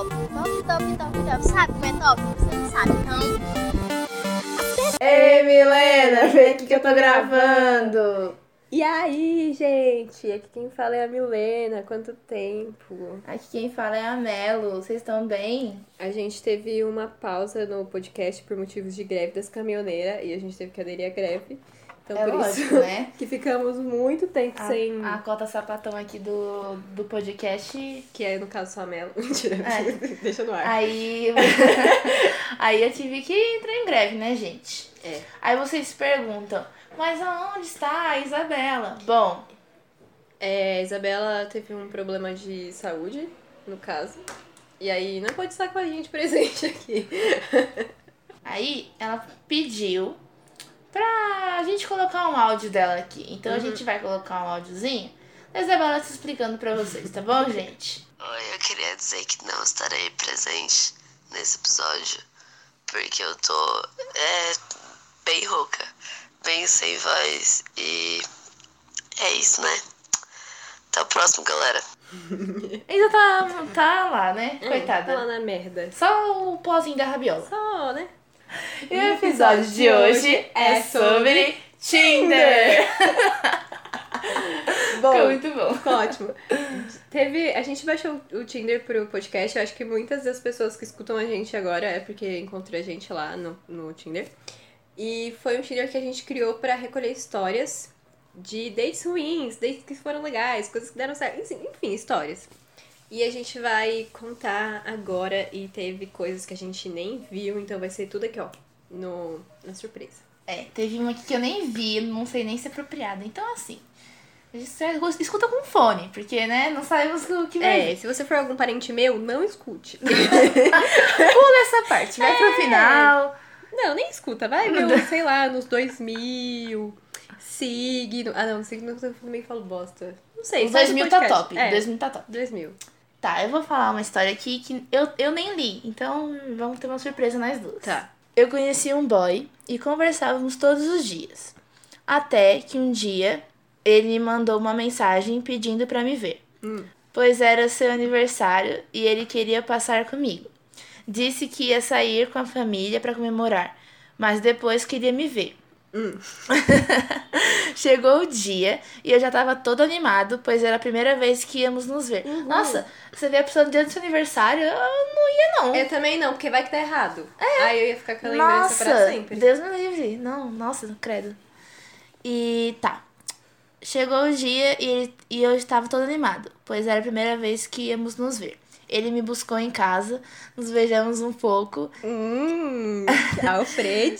top. Top, top, top, top. Sabe como é top? Você não sabe, então. Ei, Milena, vem aqui que eu tô gravando. E aí, gente? Aqui quem fala é a Milena. Quanto tempo? Aqui quem fala é a Melo. Vocês estão bem? A gente teve uma pausa no podcast por motivos de greve das caminhoneiras e a gente teve que aderir à greve. Então, É por lógico, isso né? que ficamos muito tempo A, sem. a cota sapatão aqui do, do podcast. Que é, no caso, só a Melo. Mentira. É. Deixa no ar. Aí. aí eu tive que entrar em greve, né, gente? É. Aí vocês se perguntam, mas aonde está a Isabela? Bom, É, a Isabela teve um problema de saúde, no caso. E aí não pode estar com a gente presente aqui. aí ela pediu pra gente colocar um áudio dela aqui. Então a Uhum. gente vai colocar um áudiozinho da Isabela se explicando pra vocês, tá bom, gente? Oi, eu queria dizer que não estarei presente nesse episódio porque eu tô é, bem rouca, bem sem voz e é isso, né? Até o próximo, galera. Ainda tá, tá lá, né? Coitada. Tá lá na merda. Só o pozinho da rabiola. Só, né? E o episódio de hoje é sobre Tinder. Bom, Ficou muito bom. ficou ótimo. Teve, a gente baixou o Tinder pro podcast. Eu acho que muitas das pessoas que escutam a gente agora é porque encontrou a gente lá no, no Tinder. E foi um Tinder que a gente criou pra recolher histórias de dates ruins, dates que foram legais, coisas que deram certo, enfim, histórias. E a gente vai contar agora e teve coisas que a gente nem viu, então vai ser tudo aqui, ó, no, na surpresa. É, teve uma aqui que eu nem vi, não sei nem se é apropriada. Então, assim, escuta com fone, porque, né, não sabemos o que vai É, se você for algum parente meu, não escute. Pula essa parte, vai pro final. Não, nem escuta, vai ver, sei lá, nos 2000, signo. Ah, não, signo eu também falo bosta. Não sei, Os sai do 2000 tá podcast. top, É, 2000 tá top. 2000. Tá, eu vou falar uma história aqui que eu, eu nem li, então vamos ter uma surpresa nós duas. Tá. Eu conheci um boy e conversávamos todos os dias. Até que um dia ele me mandou uma mensagem pedindo pra me ver. Hum. Pois era seu aniversário e ele queria passar comigo. Disse que ia sair com a família pra comemorar, mas depois queria me ver. Hum. Chegou o dia e eu já tava todo animado, pois era a primeira vez que íamos nos ver. Uhum. Nossa, você vê a pessoa no dia do seu aniversário? Eu não ia, não. Eu também não, porque vai que tá errado. Aí eu ia ficar com a lembrança Nossa, pra sempre. Deus me livre. Não, nossa, credo. E tá. Chegou o dia e, e eu estava todo animado, pois era a primeira vez que íamos nos ver. Ele me buscou em casa, nos beijamos um pouco, Hum, Alfred.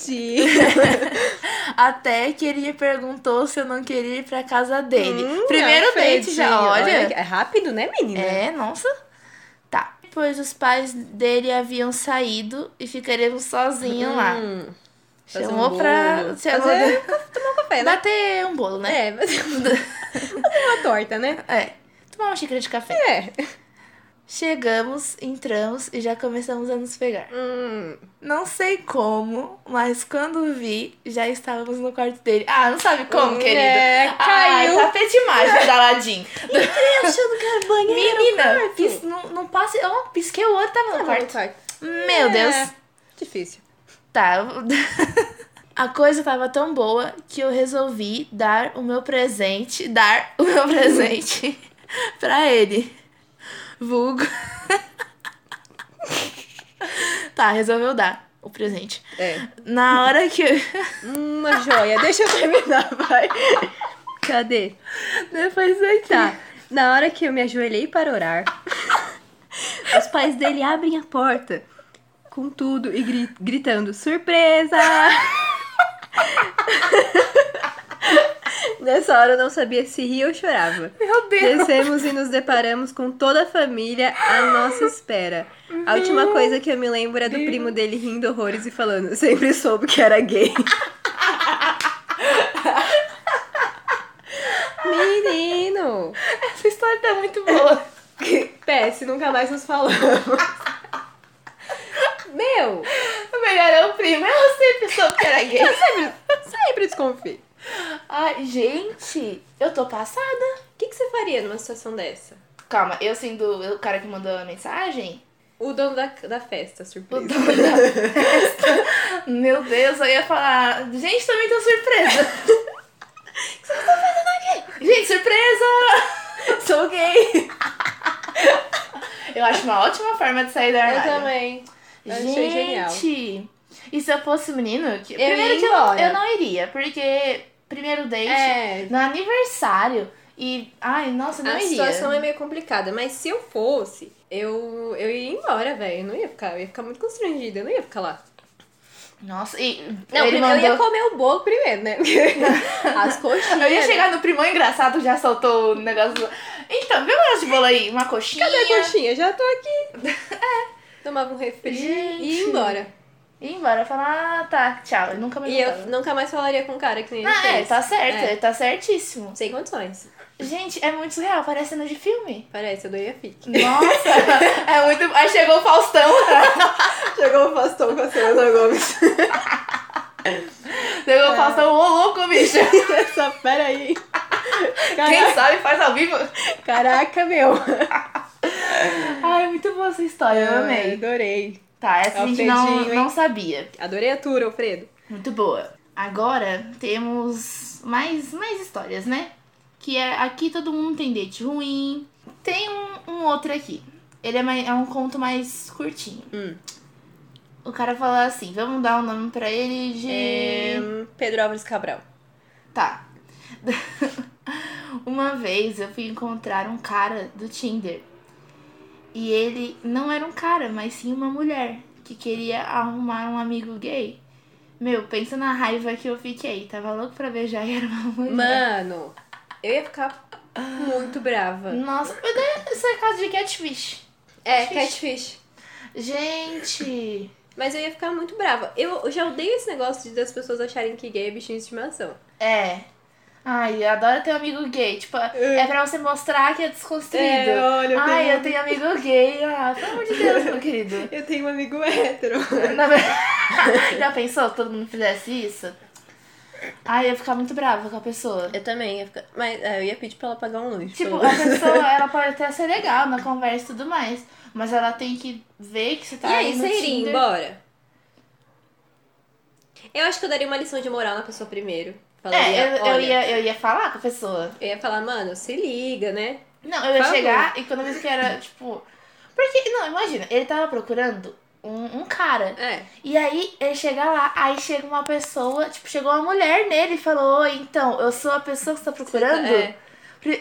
até que ele me perguntou se eu não queria ir pra casa dele. Hum, Primeiro Alfredinho. date já, olha. É rápido, né, menina? É, nossa. Tá. Depois os pais dele haviam saído e ficaremos sozinhos lá. Hum, um Chamou pra. bolo. Chamou Fazer- pra tomar um café, né? bater um bolo, né? É, fazer uma torta, né? É. Tomar uma xícara de café. É. Chegamos, entramos e já começamos a nos pegar. Hum. Não sei como, mas quando vi, já estávamos no quarto dele. Ah, não sabe como, Hum, querido? é, caiu. Ai, tapete mágico da Aladdin. achando que era banheiro. Menina, pis, não, não passe. Ó, pisquei o olho, tava no quarto. Meu Deus. É, difícil. Tá. A coisa tava tão boa que eu resolvi dar o meu presente, dar o meu presente pra ele. Vulgo. tá, resolveu dar o presente. É. Na hora que. Uma joia. Deixa eu terminar, vai. Cadê? Depois daqui. Tá. Na hora que eu me ajoelhei para orar, os pais dele abrem a porta com tudo e gri- gritando: Surpresa! Nessa hora eu não sabia se ria ou chorava. Meu Deus. Descemos e nos deparamos com toda a família à nossa espera. A última coisa que eu me lembro é do primo dele rindo horrores e falando: sempre soube que era gay. Menino! Essa história tá muito boa. PS, nunca mais nos falamos. Meu! O melhor é o primo. Eu sempre soube que era gay. Sempre, sempre desconfio. Ai, gente, eu tô passada. O que, que você faria numa situação dessa? Calma, eu sendo o cara que mandou a mensagem, O dono da, da festa, surpresa. O dono da festa. Meu Deus, eu ia falar. Gente, também tô surpresa. O que você tá fazendo aqui? Gente, surpresa! Sou gay! Eu acho uma ótima forma de sair da Eu armário. também. Eu achei genial. Gente, e se eu fosse menino? Que... Eu primeiro que eu eu não iria, porque primeiro date, É. no aniversário, e. Ai, nossa, eu não a iria. situação é meio complicada, mas se eu fosse, eu, eu ia embora, velho. Eu não ia ficar, eu ia ficar muito constrangida, eu não ia ficar lá. Nossa, e. Não, ele eu mandou... ia comer o bolo primeiro, né? As coxinhas. Eu ia chegar no primão engraçado, já soltou o negócio. do- Então, vê um negócio de bolo aí, uma coxinha. Cadê a coxinha? Já tô aqui. É. Tomava um refri Gente. e ia embora. E embora, falar, ah, tá, tchau. Eu nunca mais E eu nunca mais falaria com o cara que nem ele Ah, é, fez. tá certo, É. tá certíssimo. Sem condições. Gente, é muito surreal, parece cena de filme. Parece, eu dei a fique. Nossa, é muito. Aí chegou o Faustão. Chegou o Faustão com a Selena Gomes. Chegou o Faustão, ô louco, bicho. Essa, peraí. Quem Caraca, sabe faz ao vivo. caraca, meu. Ai, muito boa essa história, eu amei. Adorei. Tá, essa a gente não, Alfredinho, não sabia. Adorei a tour, Alfredo. Muito boa. Agora temos mais, mais histórias, né? Que é aqui todo mundo tem date ruim. Tem um, um outro aqui. Ele é, mais, é um conto mais curtinho. Hum. O cara falou assim: vamos dar um nome pra ele de. É, Pedro Álvares Cabral. Tá. Uma vez eu fui encontrar um cara do Tinder. E ele não era um cara, mas sim uma mulher que queria arrumar um amigo gay. Meu, pensa na raiva que eu fiquei. Tava louco pra beijar e era uma mulher. Mano, eu ia ficar muito brava. Nossa, isso é caso de catfish. É, Catfish. catfish. Gente. Mas eu ia ficar muito brava. Eu eu já odeio esse negócio de das pessoas acharem que gay é bichinho de estimação. É. Ai, eu adoro ter um amigo gay. Tipo, é pra você mostrar que é desconstruído. É, olha, eu Ai, tenho- eu tenho amigo gay. Ah, pelo amor de Deus, meu querido. Eu tenho um amigo hétero. Na Já pensou se todo mundo fizesse isso? Ai, eu ia ficar muito brava com a pessoa. Eu também ia ficar. Mas é, eu ia pedir pra ela pagar um lanche. Tipo, a pessoa, ela pode até ser legal na conversa e tudo mais. Mas ela tem que ver que você tá E aí, no você iria Tinder. embora? Eu acho que eu daria uma lição de moral na pessoa primeiro. É, Falaria, eu, eu, olha, ia, eu ia falar com a pessoa. eu ia falar, mano, se liga, né? Não, eu ia Por favor. chegar e quando eu disse que era, tipo... Porque, não, imagina, ele tava procurando um, um cara. É. E aí, ele chega lá, aí chega uma pessoa, tipo, chegou uma mulher nele e falou, oi, então, eu sou a pessoa que você tá procurando? É.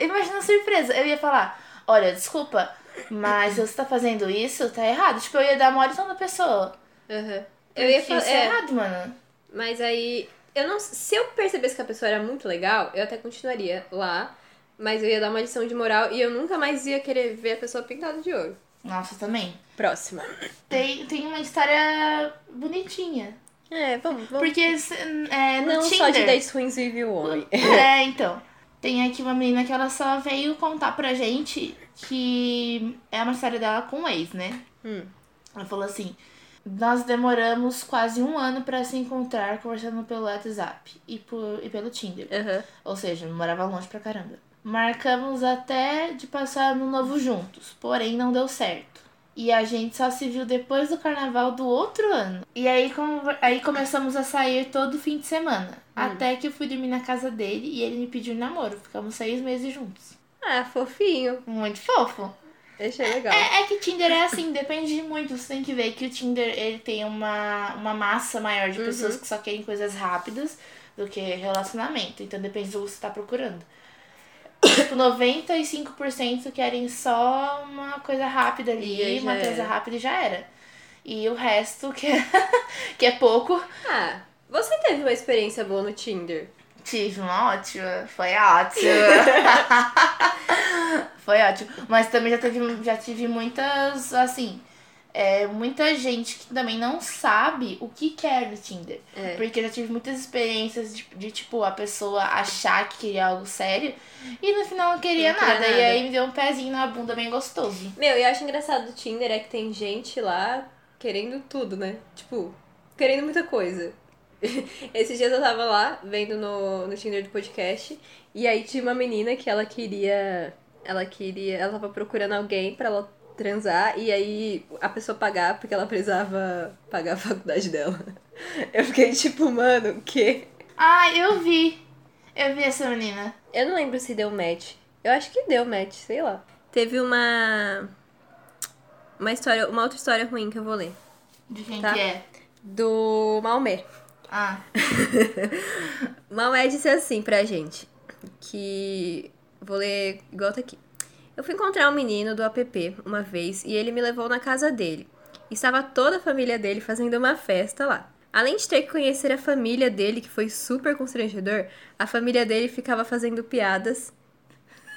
Imagina a surpresa. Eu ia falar, olha, desculpa, mas você tá fazendo isso, tá errado. Tipo, eu ia dar uma audição da pessoa. Uhum. Eu ia falar. isso é errado, mano. Mas aí, eu não. Se eu percebesse que a pessoa era muito legal, eu até continuaria lá. Mas eu ia dar uma lição de moral e eu nunca mais ia querer ver a pessoa pintada de ouro. Nossa, também. Próxima. Tem, tem uma história bonitinha. É, vamos, vamos. Porque é, no não Tinder... só de dates ruins vive o homem. É, então. Tem aqui uma menina que ela só veio contar pra gente que é uma história dela com um ex, né? Hum. Ela falou assim: Nós demoramos quase um ano pra se encontrar conversando pelo WhatsApp e, por, e pelo Tinder. Aham. Ou seja, morava longe pra caramba. Marcamos até de passar ano novo juntos, porém não deu certo. E a gente só se viu depois do carnaval do outro ano. E aí, com- aí começamos a sair todo fim de semana. Até que eu fui dormir na casa dele e ele me pediu namoro. Ficamos seis meses juntos. Ah, fofinho. Muito fofo. Achei legal. É, é que Tinder é assim, depende de muito. Você tem que ver que o Tinder ele tem uma, uma massa maior de pessoas que só querem coisas rápidas do que relacionamento. Então depende do que você tá procurando. Tipo, 95% querem só uma coisa rápida ali, uma coisa rápida e já era. E o resto, que é, que é pouco, Ah, você teve uma experiência boa no Tinder? tive uma ótima. Foi ótima. Foi ótimo. Mas também já, teve, já tive muitas, assim, é, muita gente que também não sabe o que quer no Tinder. É. Porque eu já tive muitas experiências de, de, tipo, a pessoa achar que queria algo sério e no final não queria, Não queria nada. nada. E aí me deu um pezinho na bunda bem gostoso. Meu, e eu acho engraçado do Tinder é que tem gente lá querendo tudo, né? Tipo, querendo muita coisa. Esses dias eu tava lá, vendo no, no Tinder do podcast, e aí tinha uma menina que ela queria. Ela queria. Ela tava procurando alguém pra ela transar e aí a pessoa pagar porque ela precisava pagar a faculdade dela. Eu fiquei tipo, mano, o quê? Ah, eu vi. Eu vi essa menina. Eu não lembro se deu match. Eu acho que deu match, sei lá. Teve uma. Uma história, uma outra história ruim que eu vou ler. De quem Tá. que é? Do Maomé. Ah, Maomé disse assim pra gente. Que. Vou ler igual tá aqui. Eu fui encontrar um menino do app uma vez e ele me levou na casa dele. Estava toda a família dele fazendo uma festa lá. Além de ter que conhecer a família dele, que foi super constrangedor, a família dele ficava fazendo piadas.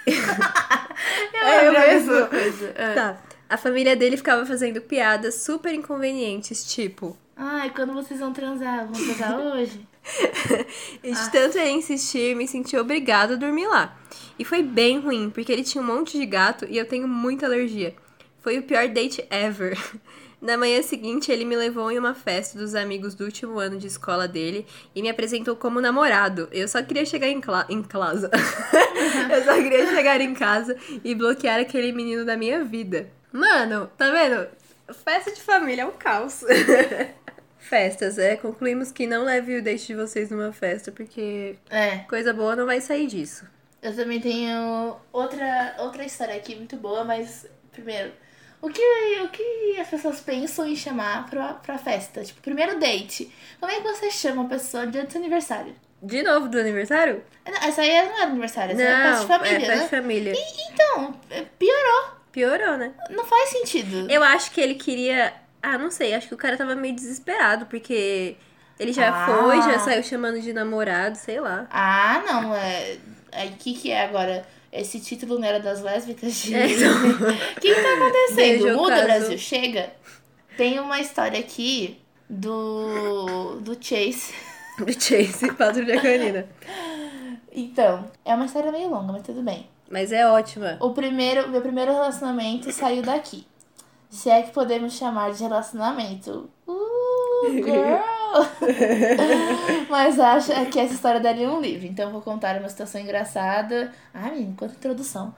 eu É, eu a mesmo. mesma coisa. É. Tá. A família dele ficava fazendo piadas super inconvenientes, tipo. Ai, quando vocês vão transar? Vão transar hoje? E de tanto ele insistir, me senti obrigado a dormir lá. E foi bem ruim, porque ele tinha um monte de gato e eu tenho muita alergia. Foi o pior date ever. Na manhã seguinte, ele me levou em uma festa dos amigos do último ano de escola dele e me apresentou como namorado. Eu só queria chegar em, cla em casa. eu só queria chegar em casa e bloquear aquele menino da minha vida. Mano, tá vendo? Festa de família é um caos. Festas, é. Concluímos que não leve o date de vocês numa festa, porque É. coisa boa não vai sair disso. Eu também tenho outra, outra história aqui muito boa, mas primeiro, o que, o que as pessoas pensam em chamar pra, pra festa? Tipo, primeiro date. Como é que você chama uma pessoa dia do seu aniversário? De novo do aniversário? Não, essa aí não era aniversário, essa era festa de família, é festa né? de família. Então, é, piorou. Piorou, né? Não faz sentido. Eu acho que ele queria. Ah, não sei, acho que o cara tava meio desesperado, porque ele já Ah. foi, já saiu chamando de namorado, sei lá. Ah, não, é. O que, que é agora? Esse título não era das lésbicas de. É, então. O que, que tá acontecendo? Muda, caso. Brasil, chega. Tem uma história aqui do. do Chase. Do Chase, Patrulha Canina. Então, é uma história meio longa, mas tudo bem. Mas é ótima. O primeiro, meu primeiro relacionamento saiu daqui. Se é que podemos chamar de relacionamento. Uh, girl! Mas acho que essa história daria um livro. Então vou contar uma situação engraçada. Ai, menina, quanta introdução.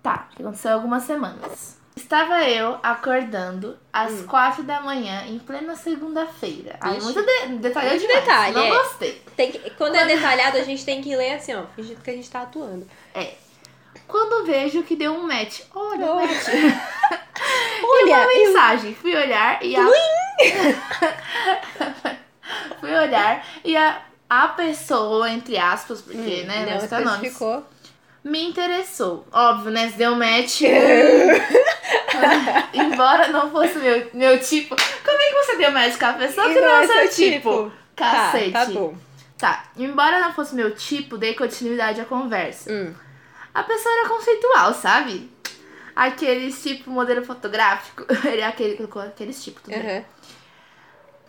Tá, que aconteceu há algumas semanas. Estava eu acordando às quatro da manhã, em plena segunda-feira. Ai, Ixi. muito de detalhado Muito demais. detalhe, Não é. gostei. Tem que- quando é detalhado, a gente tem que ler assim, ó, fingindo que a gente tá atuando. É. Quando vejo que deu um match. Olha, Olha. match. Olha, uma mensagem. Fui olhar e a. Fui olhar e a, a pessoa, entre aspas, porque, né, não não está nomes, especificou. me interessou. Óbvio, né? Se deu match. Embora não fosse meu, meu tipo. Como é que você deu match com a pessoa que não é seu tipo? Cacete. Tá, tá bom. Tá, embora não fosse meu tipo, dei continuidade à conversa. Hum. A pessoa era conceitual, sabe? Aqueles tipo modelo fotográfico. Ele é aquele que colocou aqueles tipo, tudo bem. Aham.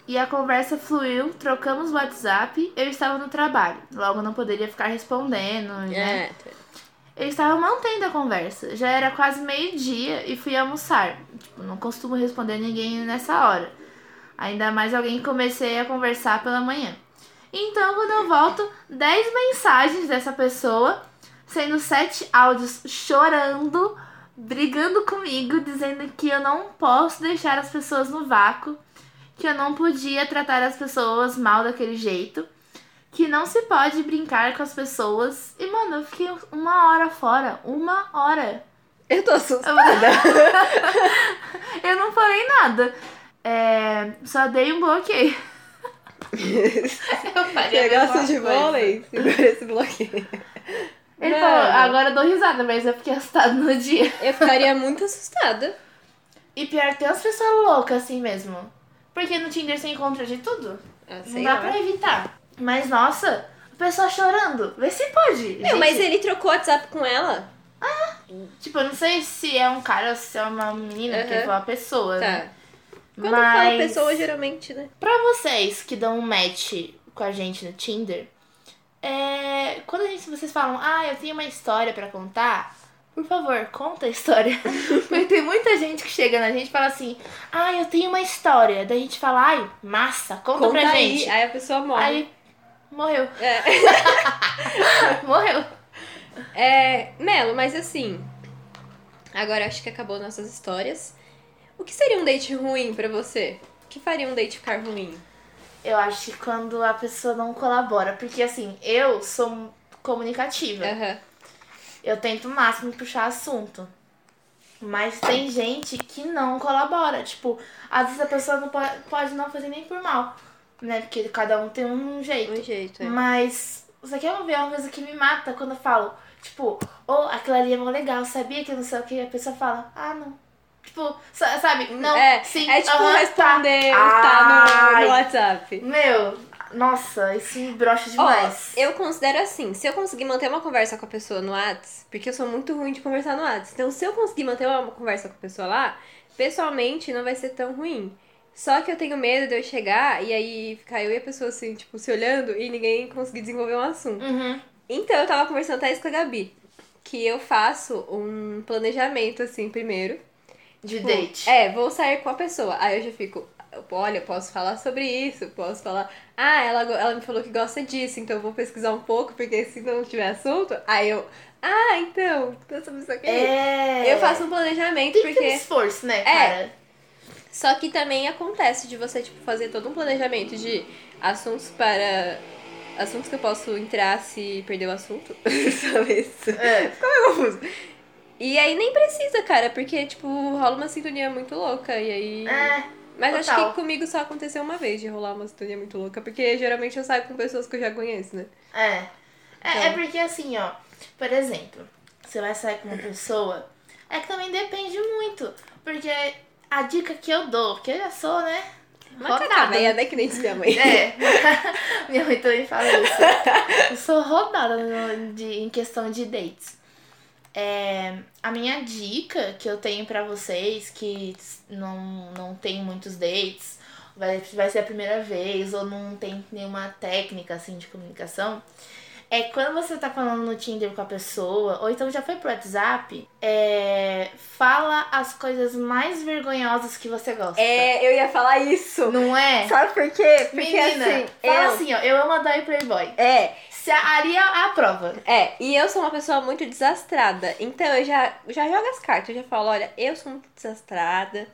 E a conversa fluiu, trocamos o WhatsApp, eu estava no trabalho. Logo não poderia ficar respondendo, né? É. Eu estava mantendo a conversa. Já era quase meio-dia e fui almoçar. Tipo, não costumo responder ninguém nessa hora. Ainda mais alguém que comecei a conversar pela manhã. Então, quando eu volto, 10 mensagens dessa pessoa, sendo sete áudios chorando, brigando comigo, dizendo que eu não posso deixar as pessoas no vácuo, que eu não podia tratar as pessoas mal daquele jeito, que não se pode brincar com as pessoas. E, mano, eu fiquei uma hora fora. Uma hora. Eu tô assustada. Eu não falei nada. É, só dei um bloqueio. eu faria Você gosta de vôlei? Segura esse bloqueio. Ele Mano. falou, agora eu dou risada, mas eu fiquei assustada no dia. Eu ficaria muito assustada. E pior, tem umas pessoas loucas assim mesmo. Porque no Tinder você encontra de tudo. Ah, Não dá lá. pra evitar. Mas nossa, a pessoa chorando. Vê se pode. Meu, Gente, mas ele trocou WhatsApp com ela? Tipo, eu não sei se é um cara ou se é uma menina, porque Aham. foi uma pessoa, né? Tá. Quando Mas... fala pessoa, geralmente, né? Pra vocês que dão um match com a gente no Tinder, é... gente, vocês falam, ah, eu tenho uma história pra contar, por favor, conta a história. Porque tem muita gente que chega na gente e fala assim, ah, eu tenho uma história. Daí a gente fala, ai, massa, conta, Conta pra aí. gente. Aí a pessoa morre. Aí, morreu. É. morreu. É, Melo, mas assim. Agora acho que acabou nossas histórias. O que seria um date ruim pra você? O que faria um date ficar ruim? Eu acho que quando a pessoa não colabora. Porque assim, eu sou comunicativa. Aham. Eu tento o máximo puxar assunto. Mas tem gente que não colabora. Tipo, às vezes a pessoa não pode, pode não fazer nem por mal. Né? Porque cada um tem um jeito. Um jeito, é. Mas você quer ver uma coisa que me mata quando eu falo, tipo, oh, aquilo ali é mó legal, sabia que não sei o que? A pessoa fala, ah, não. Tipo, sa- sabe? Não, é, sim, é tipo aham, responder, tá. tá, no, no. WhatsApp. Meu, nossa, isso me brocha demais. Ó, eu considero assim, se eu conseguir manter uma conversa com a pessoa no Whats, porque eu sou muito ruim de conversar no Whats, então se eu conseguir manter uma conversa com a pessoa lá, pessoalmente não vai ser tão ruim. Só que eu tenho medo de eu chegar e aí ficar eu e a pessoa assim, tipo, se olhando e ninguém conseguir desenvolver um assunto. Uhum. Então eu tava conversando até isso com a Gabi, que eu faço um planejamento assim primeiro. De Tipo, date. É, vou sair com a pessoa. Aí eu já fico, olha, eu posso falar sobre isso, posso falar, ah, ela, ela me falou que gosta disso, então eu vou pesquisar um pouco, porque se não tiver assunto, aí eu, ah, então, então sobre isso aqui. É. Eu faço um planejamento, Tem que ter porque. esforço, né, cara? Só que também acontece de você, tipo, fazer todo um planejamento de assuntos para. Assuntos que eu posso entrar se perder o assunto. Sabe isso? É. Ficou meio confuso. E aí nem precisa, cara, porque, tipo, rola uma sintonia muito louca. E aí. É. Mas acho total. que comigo só aconteceu uma vez de rolar uma sintonia muito louca, porque geralmente eu saio com pessoas que eu já conheço, né? É. É, Então. é porque assim, ó, por exemplo, você vai sair com uma pessoa, é que também depende muito. Porque a dica que eu dou, que eu já sou, né? Macaca velha, né? Que nem diz minha mãe. É, minha mãe também fala isso. Eu sou rodada no- de, em questão de dates. É, a minha dica que eu tenho pra vocês que não, não tem muitos dates, vai, vai ser a primeira vez ou não tem nenhuma técnica assim de comunicação, é quando você tá falando no Tinder com a pessoa, ou então já foi pro WhatsApp, é, fala as coisas mais vergonhosas que você gosta. É, eu ia falar isso. Não é? Sabe por quê? Porque Menina, assim, fala eu... assim, ó, eu amo a Dai Playboy. É, Se a Aria é a prova. é, e eu sou uma pessoa muito desastrada. Então eu já, já jogo as cartas, eu já falo, olha, eu sou muito desastrada.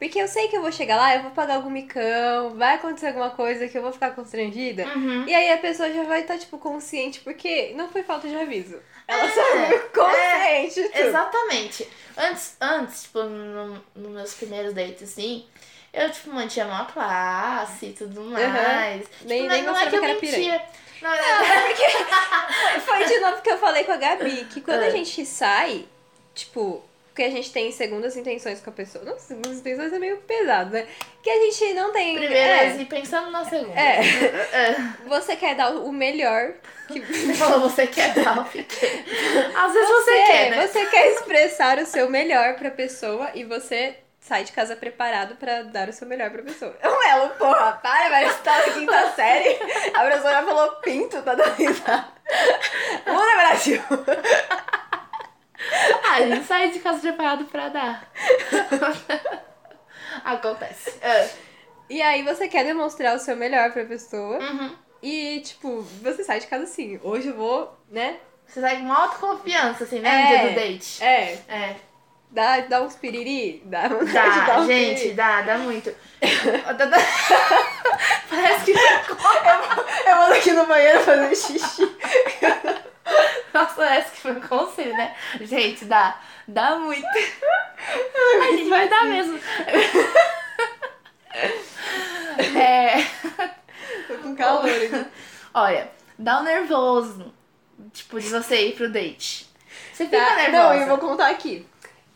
Porque eu sei que eu vou chegar lá, eu vou pagar algum micão, vai acontecer alguma coisa que eu vou ficar constrangida. Uhum. E aí a pessoa já vai estar, tipo, consciente, porque não foi falta de aviso. Ela É, só foi consciente tudo. Exatamente. Antes, antes tipo, no, nos meus primeiros dates, assim, eu, tipo, mantinha uma classe e tudo mais. Tipo, Nem- não, nem não é mostrava que eu que era mentia. Não, Foi- Foi de novo que eu falei com a Gabi, que quando a É. gente sai, tipo, que a gente tem segundas intenções com a pessoa. Não, segundas intenções é meio pesado, né? Que a gente não tem. Primeiras é, e pensando na segunda. É. É. Você quer dar o melhor. Que... Você falou, você quer dar o fiquei. Às vezes você, quer, né? Você quer expressar o seu melhor pra pessoa e você sai de casa preparado pra dar o seu melhor pra pessoa. O Elo, porra, para, vai estar na quinta série. A professora falou pinto, tá dando risada. Muda, Brasil! Ah, a gente sai de casa preparado pra dar. Acontece. É. E aí você quer demonstrar o seu melhor pra pessoa. Uhum. E, tipo, você sai de casa assim. Hoje eu vou, né? Você sai com autoconfiança, assim, né? É. No dia do date. É, É. dá, dá uns piriri. Dá Dá, dar um gente, piriri. dá, dá muito. Dá- dá- Parece que Eu vou aqui no banheiro fazer xixi. Nossa, parece que foi um conselho, né? Gente, dá. Dá muito. A gente vai dar mesmo. É. Tô com calor aqui. Olha, dá um nervoso. Tipo, de você ir pro date. Você fica Tá? nervosa. Não, eu vou contar aqui.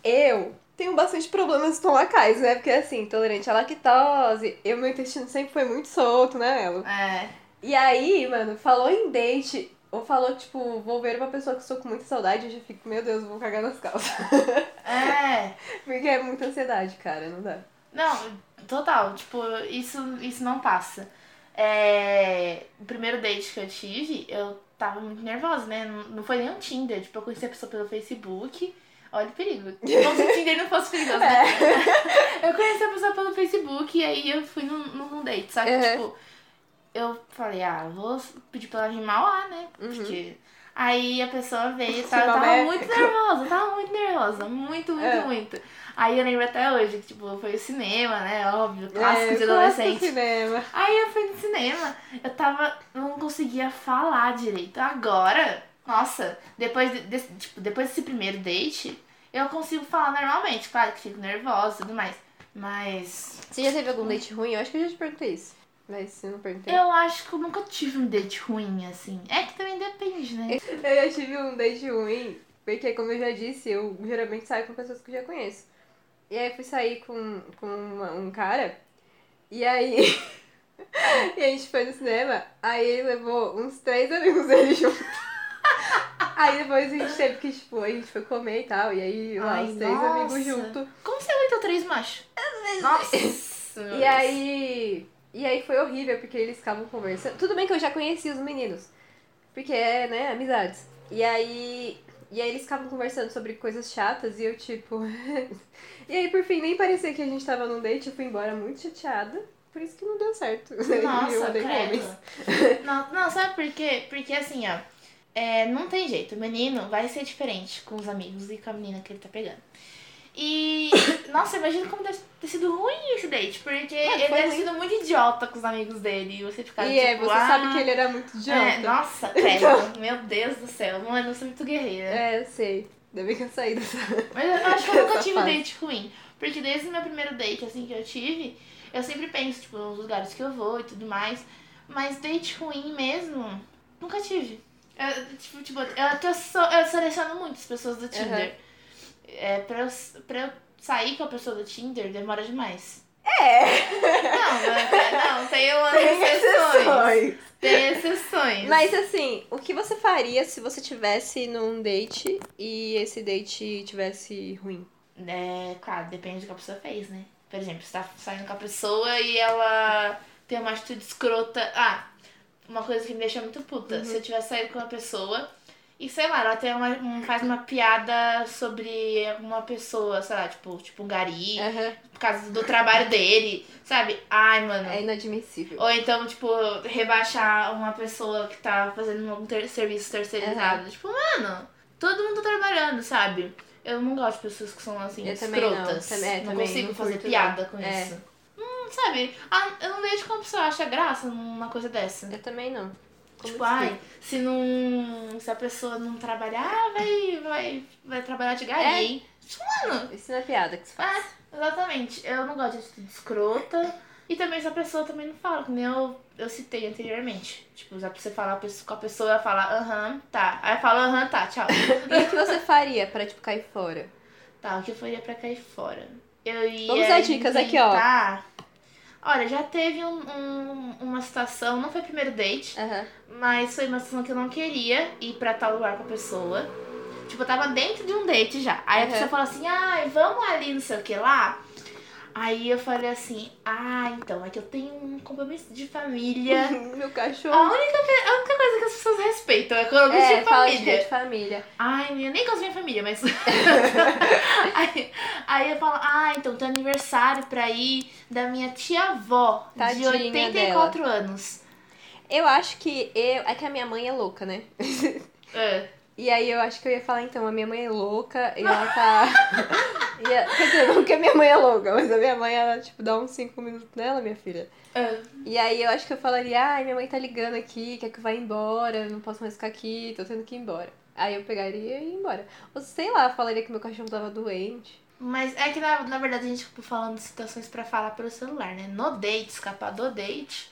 Eu tenho bastante problemas estomacais, né? Porque assim, intolerante à lactose, eu, meu intestino sempre foi muito solto, né, Elo? É. E aí, mano, falou em date, ou falou, tipo, vou ver uma pessoa que eu sou com muita saudade, eu já fico, meu Deus, eu vou cagar nas calças. É. Porque é muita ansiedade, cara, não dá. Não, total. Tipo, isso, isso não passa. É, o primeiro date que eu tive, eu tava muito nervosa, né? Não, foi nem um Tinder. Tipo, eu conheci a pessoa pelo Facebook. Olha o perigo. Como se o Tinder não fosse perigoso, né? Eu conheci a pessoa pelo Facebook e aí eu fui num, num date. Que, Uhum. tipo, eu falei, ah, vou pedir pra ela rimar lá, né? Uhum. Porque Aí a pessoa veio, tá, eu tava meca. muito nervosa, tava muito nervosa, muito, muito, É. muito. Aí eu lembro até hoje que, tipo, foi o cinema, né? Óbvio, clássico É, de adolescente. cinema. Aí eu fui no cinema, eu tava. Não conseguia falar direito. Agora, nossa, depois, de- desse, tipo, depois desse primeiro date, eu consigo falar normalmente. Claro que fico nervosa e tudo mais. Mas. Você já teve algum date ruim? Eu acho que eu já te perguntei isso. Mas se eu não perguntei. Eu acho que eu nunca tive um date ruim, assim. É que também depende, né? Eu já tive um date ruim, porque como eu já disse, eu geralmente saio com pessoas que eu já conheço. E aí eu fui sair com, com uma- um cara, e aí. e a gente foi no cinema, aí ele levou uns três amigos dele junto. Aí depois a gente teve que, tipo, a gente foi comer e tal, e aí lá Ai, os três nossa. amigos junto. Como você aguentou três machos? Nossa! E aí. E aí foi horrível, porque eles ficavam conversando. Tudo bem que eu já conhecia os meninos. Porque é, né, amizades. E aí. E aí eles ficavam conversando sobre coisas chatas e eu, tipo. e aí, por fim, nem parecia que a gente tava num date, eu fui embora muito chateada. Por isso que não deu certo. eu Nossa, homens. credo. Não, não, sabe por quê? Porque assim, ó. É, não tem jeito. O menino vai ser diferente com os amigos e com a menina que ele tá pegando. E. Nossa, imagina como deve ter sido ruim esse date. Porque ele foi deve ter sido muito idiota com os amigos dele. E você ficar E é, tipo, você ah, sabe que ele era muito idiota. É, nossa, credo. Meu Deus do céu. Mano, você é muito guerreira. É, eu sei. Ainda bem que eu saí dessa. Mas eu acho que eu nunca tive fase. date ruim. Porque desde o meu primeiro date, assim, que eu tive, eu sempre penso, tipo, nos lugares que eu vou e tudo mais. Mas date ruim mesmo, nunca tive. Eu, tipo, tipo, eu, que eu, seleciono muito as pessoas do Tinder. É, pra, eu, pra eu sair com a pessoa do Tinder, demora demais. É! Não, não, não tem umas Tem exceções. exceções. Tem exceções. Mas assim, o que você faria se você tivesse num date e esse date tivesse ruim? É, claro, depende do que a pessoa fez, né? Por exemplo, você tá saindo com a pessoa e ela tem uma atitude escrota. Ah, uma coisa que me deixa muito puta. Uhum. Se eu tivesse saído com uma pessoa e, sei lá, ela tem uma, um- faz uma piada sobre uma pessoa, sei lá, tipo, tipo um gari, Aham. por causa do trabalho dele, sabe? Ai, mano. É inadmissível. Ou então, tipo, rebaixar uma pessoa que tá fazendo algum ter- serviço terceirizado. Tipo, mano, todo mundo tá trabalhando, sabe? Eu não gosto de pessoas que são assim, Eu também não. escrotas. Também- é, não também consigo não fazer piada não. com É. isso. Hum, sabe? Ah, eu não vejo como a pessoa acha graça numa coisa dessa. Eu também não. Como tipo, ai, se não. Se a pessoa não trabalhar, vai, vai, vai trabalhar de gari, É. Mano, Isso não é piada que se faz. é, exatamente. Eu não gosto de atitude escrota. E também se a pessoa também não fala, que nem eu, eu citei anteriormente. Tipo, já pra você falar com a pessoa, ela fala, aham, tá. Aí fala, aham, tá, tchau. E o que você faria pra, tipo, cair fora? tá, o que eu faria pra cair fora? Eu ia. Vamos dar dicas aqui, ó. Olha, já teve um, um- uma situação, não foi primeiro date, Aham. mas foi uma situação que eu não queria ir pra tal lugar com a pessoa. Tipo, eu tava dentro de um date já. Aí a Uhum. pessoa falou assim, ai, vamos ali, não sei o que lá. Aí eu falei assim, ah, então, é que eu tenho um compromisso de família. Meu A cachorro. única, pe- a única coisa que as pessoas respeitam é compromisso É, de família. de família. Ai, eu nem gosto da minha família, mas. aí, aí eu falo, ah, então tem aniversário pra ir da minha tia-avó, de Tadinha 84 anos. Eu acho que eu. É que a minha mãe é louca, né? É. E aí eu acho que eu ia falar, então, a minha mãe é louca e ela tá. ia... Quer dizer, não que a minha mãe é louca, mas a minha mãe, ela, tipo, dá uns 5 minutos nela, minha filha. É. E aí eu acho que eu falaria, ai, minha mãe tá ligando aqui, quer que eu vá embora, não posso mais ficar aqui, tô tendo que ir embora. Aí eu pegaria e ia embora. Ou sei lá, falaria que meu cachorro tava doente. Mas é que na, na verdade a gente ficou falando de situações pra falar pelo celular, né? No date, escapar do date,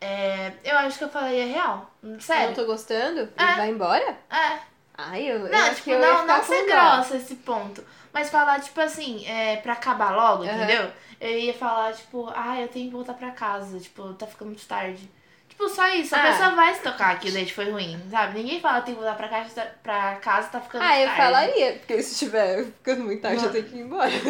é, eu acho que eu falaria real. Eu não Sério. tô gostando? É. E vai embora? É. Ai, eu, eu Não, acho tipo, eu não, ficar não ser grossa esse ponto. Mas falar, tipo assim, é, pra acabar logo, Aham. entendeu? Eu ia falar, tipo, ah, eu tenho que voltar pra casa, tipo, tá ficando muito tarde. Tipo, só isso. A Ah. pessoa vai se tocar que o date foi ruim, sabe? Ninguém fala tem que voltar pra casa, pra casa tá ficando Ah, muito eu tarde. falaria, porque se estiver ficando muito tarde, Não. eu tenho que ir embora.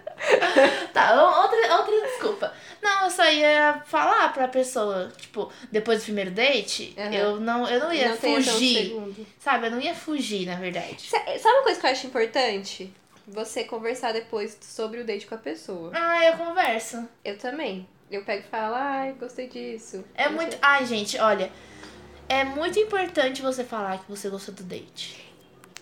Tá, outra, outra desculpa. Não, eu só ia falar pra pessoa, tipo, depois do primeiro date, Aham. eu, não, eu não ia não fugir. Sabe? Eu não ia fugir, na verdade. Sa- Sabe uma coisa que eu acho importante? Você conversar depois sobre o date com a pessoa. Ah, eu converso. Eu também. Eu pego e falo, ai, gostei disso. É Não muito. sei. Ai, gente, olha. é muito importante você falar que você gostou do date.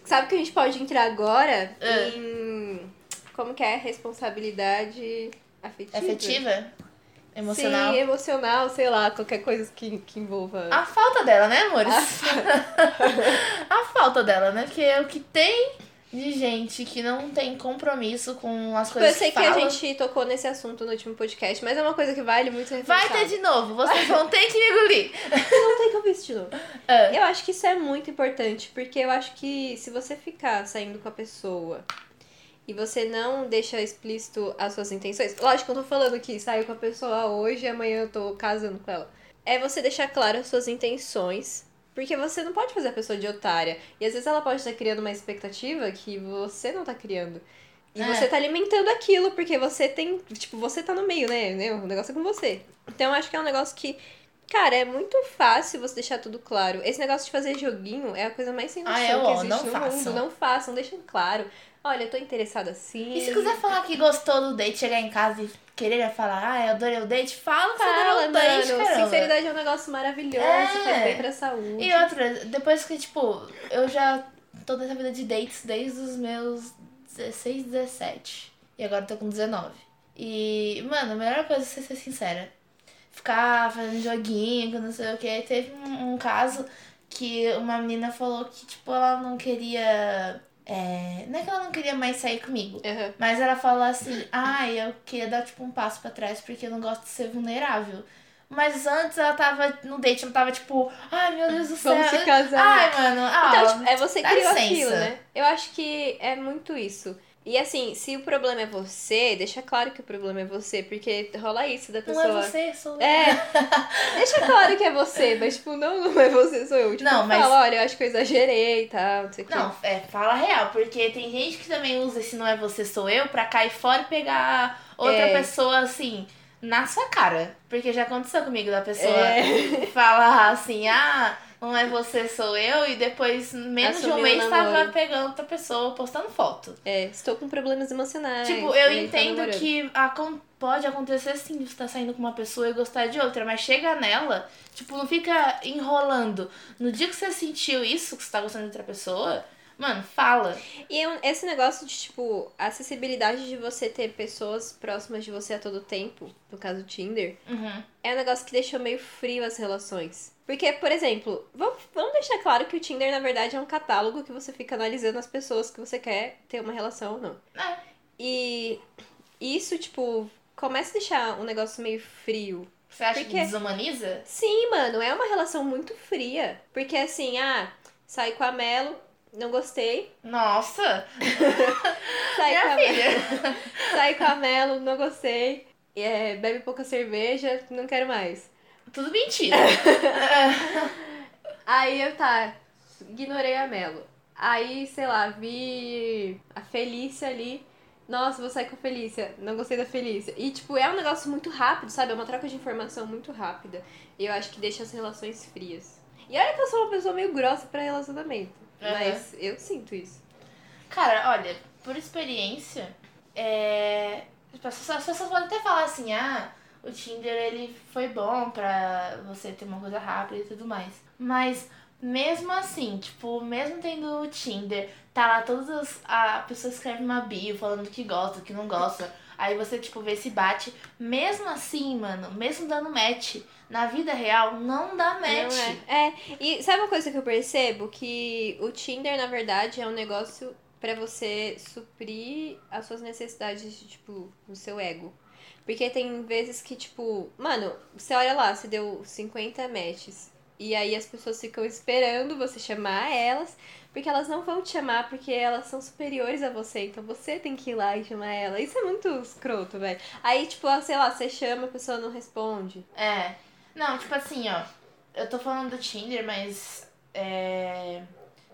Sabe que a gente pode entrar agora Ah. em. Como que é? Responsabilidade afetiva. Afetiva? Emocional? Sim, emocional, sei lá, qualquer coisa que, que envolva. A falta dela, né, amores? A falta dela, né? Que é o que tem de gente que não tem compromisso com as Tipo, coisas eu sei que, fala. a gente tocou nesse assunto no último podcast, mas é uma coisa que vale muito Vai ter de novo, vocês vão ter que me engolir. Não tem que ouvir isso de novo. Ah, Eu acho que isso é muito importante, porque eu acho que se você ficar saindo com a pessoa e você não deixa explícito as suas intenções, lógico que eu tô falando que saiu com a pessoa hoje e amanhã eu tô casando com ela. É você deixar claro as suas intenções, porque você não pode fazer a pessoa de otária. E às vezes ela pode estar criando uma expectativa que você não tá criando. E É. você tá alimentando aquilo, porque você tem. Tipo, você tá no meio, né? O negócio é com você. Então eu acho que é um negócio que. Cara, é muito fácil você deixar tudo claro. Esse negócio de fazer joguinho é a coisa mais sem noção Ah, que ó, existe não no façam. mundo. Não façam, deixem claro. Olha, eu tô interessada assim. E se quiser falar que gostou do date, chegar em casa e querer falar, ah, eu adorei o date, fala que você Fala, adorou o date, mano. caramba. Sinceridade é um negócio maravilhoso, É. faz bem pra saúde. E outra, depois que, tipo, eu já tô nessa vida de dates desde os meus 16, 17. E agora eu tô com 19. E, mano, a melhor coisa é você ser sincera. Ficar fazendo joguinho, que não sei o que. Teve um, um caso que uma menina falou que, tipo, ela não queria. É, não é que ela não queria mais sair comigo. Aham. Mas ela falou assim, ai, eu queria dar tipo um passo pra trás porque eu não gosto de ser vulnerável. Mas antes ela tava no date, ela tava tipo, ai meu Deus do céu. Vamos se casar. Ai, mano, ah, Então, tipo, é você dá criou licença. aquilo, né? Eu acho que é muito isso. E assim, se o problema é você, deixa claro que o problema é você, porque rola isso da não pessoa. é você, sou eu. É, deixa claro que é você, mas tipo, não, não é você, sou eu. Tipo, Não, mas- fala, olha, eu acho que eu exagerei e tal, não sei o que. Não, é, fala real, porque tem gente que também usa esse não é você, sou eu pra cair fora e pegar outra É. pessoa assim, na sua cara. Porque já aconteceu comigo da pessoa É. falar assim, ah, não é você, sou eu, e depois, menos de Assumiu um o mês, tava pegando outra pessoa postando foto. É, estou com problemas emocionais. Tipo, eu tá entendo namorando. que acon- pode acontecer sim, você tá saindo com uma pessoa e gostar de outra, mas chega nela, tipo, não fica enrolando. No dia que você sentiu isso, que você tá gostando de outra pessoa, mano, fala. E é um- esse negócio de, tipo, a acessibilidade de você ter pessoas próximas de você a todo tempo, no caso do Tinder, Uhum. é um negócio que deixou meio frio as relações. Porque, por exemplo, vamos, vamos deixar claro que o Tinder, na verdade, é um catálogo que você fica analisando as pessoas que você quer ter uma relação ou não. É. E isso, tipo, começa a deixar um negócio meio frio. Você acha Por que desumaniza? Sim, mano, é uma relação muito fria. Porque assim, ah, saí com a Melo, não gostei. Nossa! Saí com Melo. Saí com a Melo, não gostei. É, bebe pouca cerveja, não quero mais. Tudo mentira. Aí eu tá, ignorei a Melo. Aí, sei lá, vi a Felícia ali. Nossa, vou sair com a Felícia. Não gostei da Felícia. E, tipo, é um negócio muito rápido, sabe? É uma troca de informação muito rápida. E eu acho que deixa as relações frias. E olha que eu sou uma pessoa meio grossa pra relacionamento. Aham. Mas eu sinto isso. Cara, olha, por experiência, é... tipo, as pessoas podem até falar assim, ah, o Tinder ele foi bom pra você ter uma coisa rápida e tudo mais. Mas mesmo assim, tipo, mesmo tendo o Tinder, tá lá todas as. A pessoa escreve uma bio falando do que gosta, do que não gosta. Aí você, tipo, vê se bate. Mesmo assim, mano, mesmo dando match, na vida real, não dá match. Não é. é. E sabe uma coisa que eu percebo? Que o Tinder, na verdade, é um negócio pra você suprir as suas necessidades, tipo, no seu ego. Porque tem vezes que, tipo, mano, você olha lá, você deu 50 matches. E aí as pessoas ficam esperando você chamar elas, porque elas não vão te chamar porque elas são superiores a você. Então você tem que ir lá e chamar ela. Isso é muito escroto, velho. Aí, tipo, sei lá, você chama, a pessoa não responde. É. Não, tipo assim, ó. Eu tô falando do Tinder, mas. É.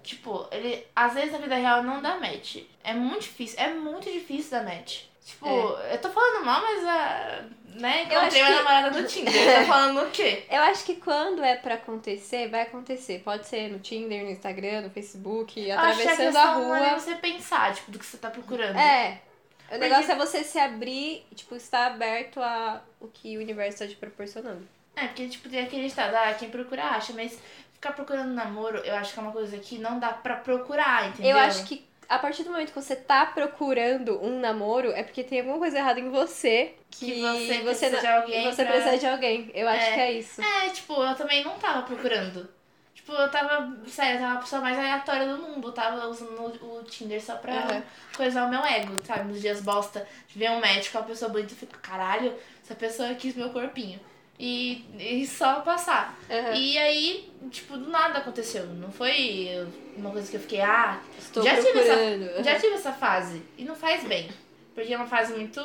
Tipo, ele. Às vezes na vida real não dá match. É muito difícil. É muito difícil dar match. Tipo, eu tô falando mal, mas a. Né? Eu acho Encontrei minha que- namorada no Tinder. Tá falando o quê? Eu acho que quando é pra acontecer, vai acontecer. Pode ser no Tinder, no Instagram, no Facebook, Eu a atravessando a não é rua. você pensar, tipo, do que você tá procurando. É. O Porque- negócio é você se abrir, tipo, estar aberto a o que o universo tá te proporcionando. É, porque, tipo, tem aquele estado, ah, quem procura acha, mas ficar procurando namoro, eu acho que é uma coisa que não dá pra procurar, entendeu? Eu acho que a partir do momento que você tá procurando um namoro, é porque tem alguma coisa errada em você que, Que você você, precisa não- de alguém você pra- precisa de alguém. Eu acho É. que é isso. É, tipo, eu também não tava procurando. Tipo, eu tava, sério, eu tava a pessoa mais aleatória do mundo. Eu tava usando o, o Tinder só pra Aham. coisar o meu ego, sabe? Nos dias bosta de ver um médico, uma pessoa bonita, eu fico, caralho, essa pessoa quis meu corpinho. E, e só passar. Aham. E aí, tipo, do nada aconteceu. Não foi uma coisa que eu fiquei, ah, Estou já tive essa- já tive essa fase. E não faz bem. Porque é uma fase muito,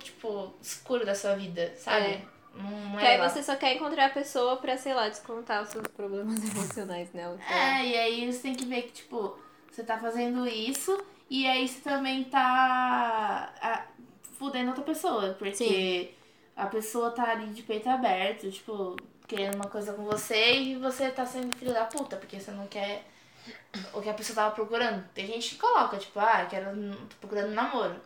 tipo, escura da sua vida, sabe? É. Não, é aí legal. você só quer encontrar a pessoa pra, sei lá, descontar os seus problemas emocionais nela. lá. É, e aí você tem que ver que, tipo, você tá fazendo isso e aí você também tá ah, fudendo outra pessoa. Porque Sim. A pessoa tá ali de peito aberto, tipo, querendo uma coisa com você e você tá sendo filho da puta, porque você não quer o que a pessoa tava procurando. Tem gente que coloca, tipo, ah, quero, tô procurando namoro.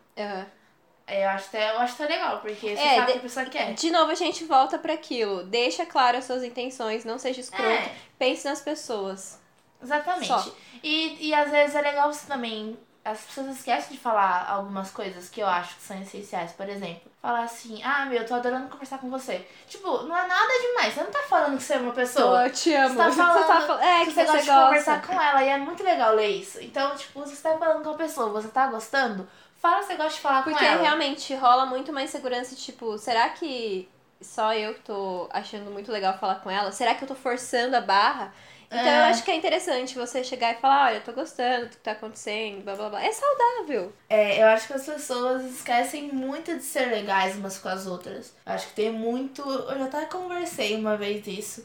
Aí Eu acho até, eu acho até legal, porque você É, sabe o de- que a pessoa quer. De novo, a gente volta pra aquilo. Deixa claro as suas intenções, não seja escroto. É, Pense nas pessoas. exatamente. Só. E, e às vezes é legal você também. As pessoas esquecem de falar algumas coisas que eu acho que são essenciais. Por exemplo, falar assim: Ah, meu, eu tô adorando conversar com você. Tipo, não é nada demais. Você não tá falando que você é uma pessoa. eu te amo. Você tá falando fal- É, que que você, você, gosta de gosta. conversar com ela e é muito legal ler isso. Então, tipo, se você tá falando com a pessoa, você tá gostando, fala que você gosta de falar Porque com ela. realmente rola muito mais segurança, tipo, será que só eu tô achando muito legal falar com ela? Será que eu tô forçando a barra? Então É. eu acho que é interessante você chegar e falar, olha, eu tô gostando do que tá acontecendo, blá blá blá. É saudável. É, eu acho que as pessoas esquecem muito de ser legais umas com as outras. Eu acho que tem muito. Eu já até conversei uma vez isso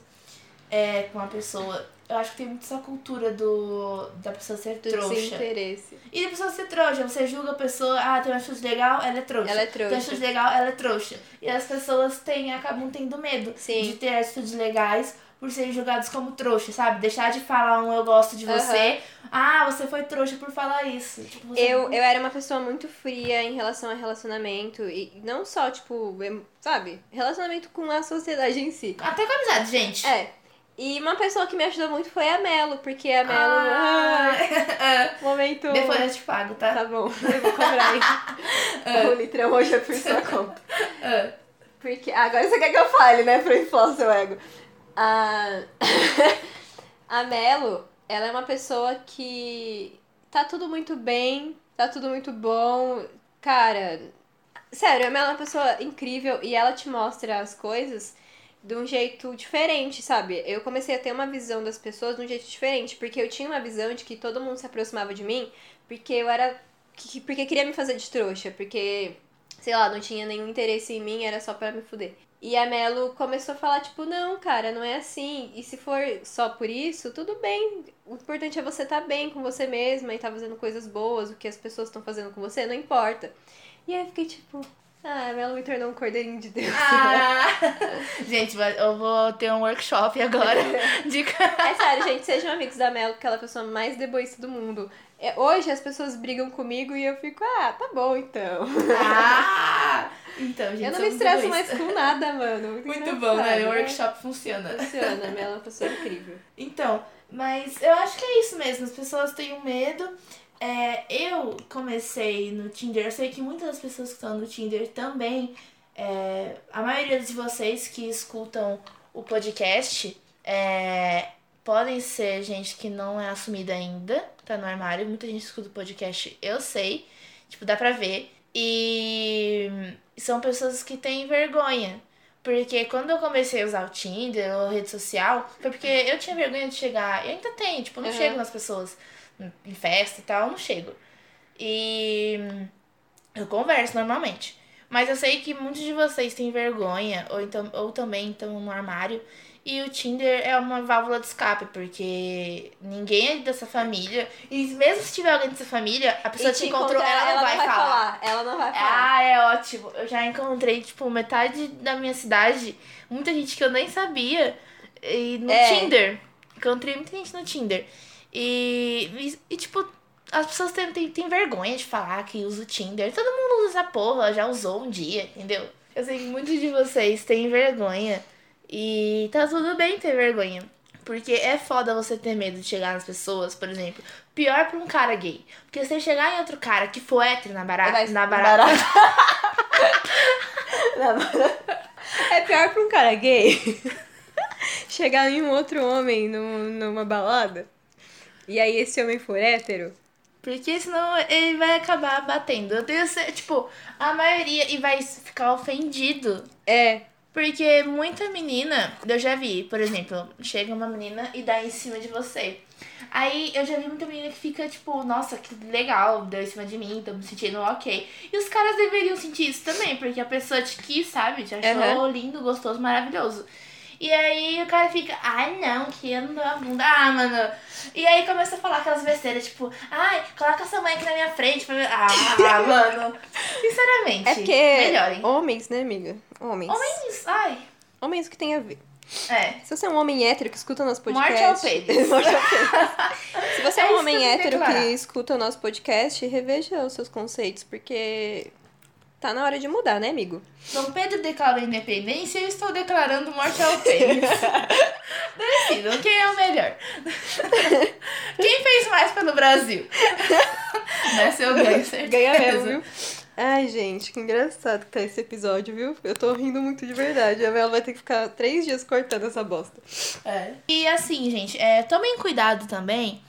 é, com uma pessoa. Eu acho que tem muito essa cultura do da pessoa ser Do trouxa. desinteresse. E da pessoa ser trouxa. Você julga a pessoa, ah, tem uma atitude legal, ela é trouxa. Ela é Tem uma trouxa. atitude legal, ela é trouxa. E as pessoas têm, acabam tendo medo Sim. de ter atitudes legais por serem julgados como trouxa, sabe? Deixar de falar um eu gosto de você. Ah, você foi trouxa por falar isso. Tipo, você... Eu, eu era uma pessoa muito fria em relação a relacionamento. E não só, tipo, sabe? Relacionamento com a sociedade em si. Até com amizade, gente. É. E uma pessoa que me ajudou muito foi a Melo, porque a Melo. Ah, ai, momento. Depois eu te pago, tá? Tá bom, eu vou cobrar aí. o litrão hoje é por sua conta. Ah. Porque. Agora você quer que eu fale, né? Pra inflar o seu ego. A. a Melo, ela é uma pessoa que. Tá tudo muito bem, tá tudo muito bom. Cara, sério, a Melo é uma pessoa incrível e ela te mostra as coisas de um jeito diferente, sabe? Eu comecei a ter uma visão das pessoas de um jeito diferente, porque eu tinha uma visão de que todo mundo se aproximava de mim porque eu era. que- Porque queria me fazer de trouxa, porque, sei lá, não tinha nenhum interesse em mim, era só pra me fuder. E a Melo começou a falar, tipo, não, cara, não é assim. E se for só por isso, tudo bem. O importante é você estar bem com você mesma e estar fazendo coisas boas, o que as pessoas estão fazendo com você, não importa. E aí eu fiquei tipo, ah, a Melo me tornou um cordeirinho de Deus. Ah. gente, eu vou ter um workshop agora de É sério, gente, sejam amigos da Melo, que ela é a pessoa mais deboísta do mundo. É, hoje as pessoas brigam comigo e eu fico, ah, tá bom então. Ah! Então, gente, eu não me estresso mais com nada, mano. Muito, Muito bom, né? O né? workshop funciona. Funciona, a Melo é uma pessoa incrível. Então, mas eu acho que é isso mesmo. As pessoas têm um medo. É, eu comecei no Tinder. Eu sei que muitas das pessoas que estão no Tinder também. é, a maioria de vocês que escutam o podcast é, podem ser gente que não é assumida ainda, tá no armário. Muita gente escuta o podcast, eu sei. Tipo, dá pra ver. E são pessoas que têm vergonha. Porque quando eu comecei a usar o Tinder ou rede social, foi porque eu tinha vergonha de chegar. E ainda tenho, tipo, eu não Uhum. chego nas pessoas em festa e tal, eu não chego. E eu converso normalmente. Mas eu sei que muitos de vocês têm vergonha, ou, então, ou também estão no armário. E o Tinder é uma válvula de escape, porque ninguém é dessa família. E mesmo se tiver alguém dessa família, a pessoa E te encontrou, encontrar, ela não vai, falar. Ela não vai falar. Ah, é ótimo. Eu já encontrei, tipo, metade da minha cidade, muita gente que eu nem sabia. E no É. Tinder. Encontrei muita gente no Tinder. E, e, e, tipo, as pessoas têm, têm, têm vergonha de falar que usa o Tinder. Todo mundo usa essa porra, já usou um dia, entendeu? Eu sei que muitos de vocês têm vergonha. E tá tudo bem ter vergonha. porque é foda você ter medo de chegar nas pessoas, por exemplo. Pior pra um cara gay. Porque se você chegar em outro cara que for hétero na barata. Vai- Na barata. É pior pra um cara gay chegar em um outro homem num- numa balada e aí esse homem for hétero. Porque senão ele vai acabar batendo. Eu tenho certeza, tipo, a maioria e vai ficar ofendido. É, Porque muita menina, eu já vi, por exemplo, chega uma menina e dá em cima de você. Aí eu já vi muita menina que fica tipo, nossa, que legal, deu em cima de mim, tô me sentindo ok. E os caras deveriam sentir isso também, porque a pessoa te quis, sabe? Te achou Aham. lindo, gostoso, maravilhoso. E aí o cara fica, ai não, que eu não dou a bunda. Ah, mano. E aí começa a falar aquelas besteiras, tipo, ai, coloca sua mãe aqui na minha frente. pra ver." Ah, mano. Sinceramente. é porque Melhorem. homens, né, amiga? Homens. Homens, ai. Homens que tem a ver. É. Se você é um homem hétero que escuta o nosso podcast. Morte ao pênis. Morte ao pênis. Se você é, É um homem que hétero que escuta o nosso podcast, reveja os seus conceitos, porque tá na hora de mudar, né, amigo? Dom Pedro declarou independência e eu estou declarando morte ao pênis. Decidam quem é o melhor. Quem fez mais pelo Brasil? Nessa eu ganho, certeza. Ganha mesmo, viu? Ai, gente, que engraçado que tá esse episódio, viu? Eu tô rindo muito de verdade. A Bela vai ter que ficar três dias cortando essa bosta. É. E assim, gente, é, tomem cuidado também,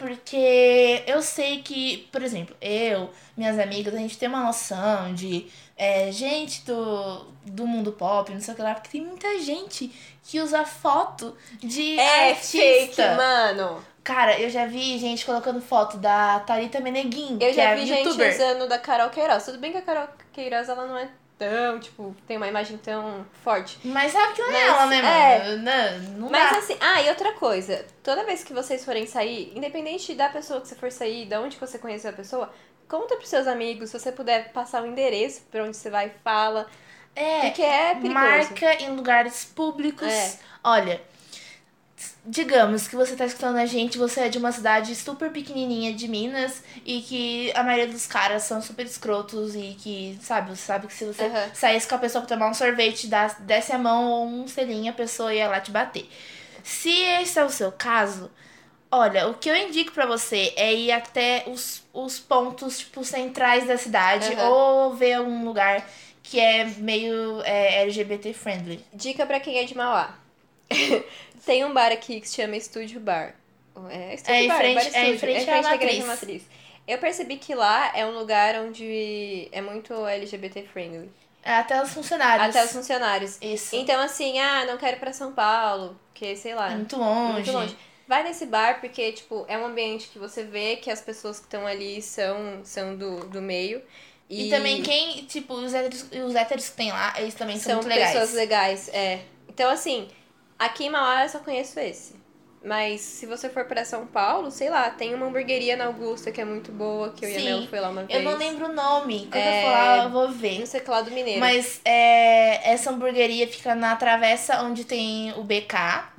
porque eu sei que, por exemplo, eu, minhas amigas, a gente tem uma noção de é, gente do, do mundo pop, não sei o que lá, porque tem muita gente que usa foto de artista. mano. Cara, eu já vi gente colocando foto da Thalita Meneguin, Eu que já é vi gente youtuber. usando da Carol Queiroz. Tudo bem que a Carol Queiroz, ela não é tão, tipo, tem uma imagem tão forte. Mas sabe que não é ela, né, é. mano? Não, não Mas dá. assim, ah, e outra coisa, toda vez que vocês forem sair, independente da pessoa que você for sair, de onde você conheceu a pessoa, conta pros seus amigos, se você puder passar o endereço pra onde você vai, fala. é, Porque é perigoso. marca em lugares públicos. É. Olha, digamos que você tá escutando a gente, você é de uma cidade super pequenininha de Minas e que a maioria dos caras são super escrotos e que, sabe, você sabe que se você Aham. saísse com a pessoa pra tomar um sorvete, desse a mão ou um selinho, a pessoa ia lá te bater. Se esse é o seu caso, olha, o que eu indico pra você é ir até os, os pontos, tipo, centrais da cidade Aham. ou ver algum lugar que é meio é, LGBT friendly. Dica pra quem é de Mauá. Tem um bar aqui que se chama Estúdio Bar. É, Estúdio É em Bar, frente- Bar é em Estúdio. frente à à Matriz. matriz. Eu percebi que lá é um lugar onde é muito LGBT friendly. É Até os funcionários. Até os funcionários. Isso. Então, assim, ah, não quero ir pra São Paulo, porque, sei lá, É muito longe. muito longe. Vai nesse bar porque, tipo, é um ambiente que você vê que as pessoas que estão ali são, são do, do meio. E, também quem, tipo, os héteros, os héteros que tem lá, eles também são, são muito legais. pessoas legais, é. Então, assim, aqui em Mauá eu só conheço esse. Mas se você for pra São Paulo, sei lá, tem uma hamburgueria na Augusta que é muito boa, que eu e a Sim. Mel foi lá uma vez. Eu não lembro o nome. Quando É, eu for lá, eu vou ver. Não sei que lá do Mineiro. Mas é, essa hamburgueria fica na travessa onde tem o BK.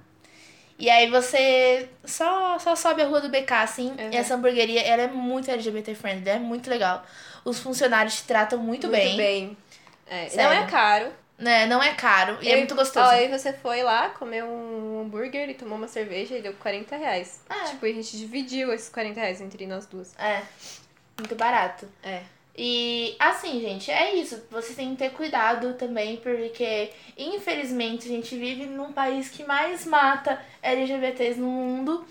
E aí você só, só sobe a rua do BK, assim. Uhum. E essa hamburgueria, ela é muito LGBT friendly, é muito legal. Os funcionários te tratam muito, bem. bem. É, não é caro. Né? Não é caro e é muito gostoso. Ó, aí você foi lá, comeu um hambúrguer e tomou uma cerveja e deu 40 reais. É. Tipo, a gente dividiu esses 40 reais entre nós duas. É. Muito barato. É. E assim, gente, é isso. Vocês têm que ter cuidado também, porque infelizmente a gente vive num país que mais mata LGBTs no mundo.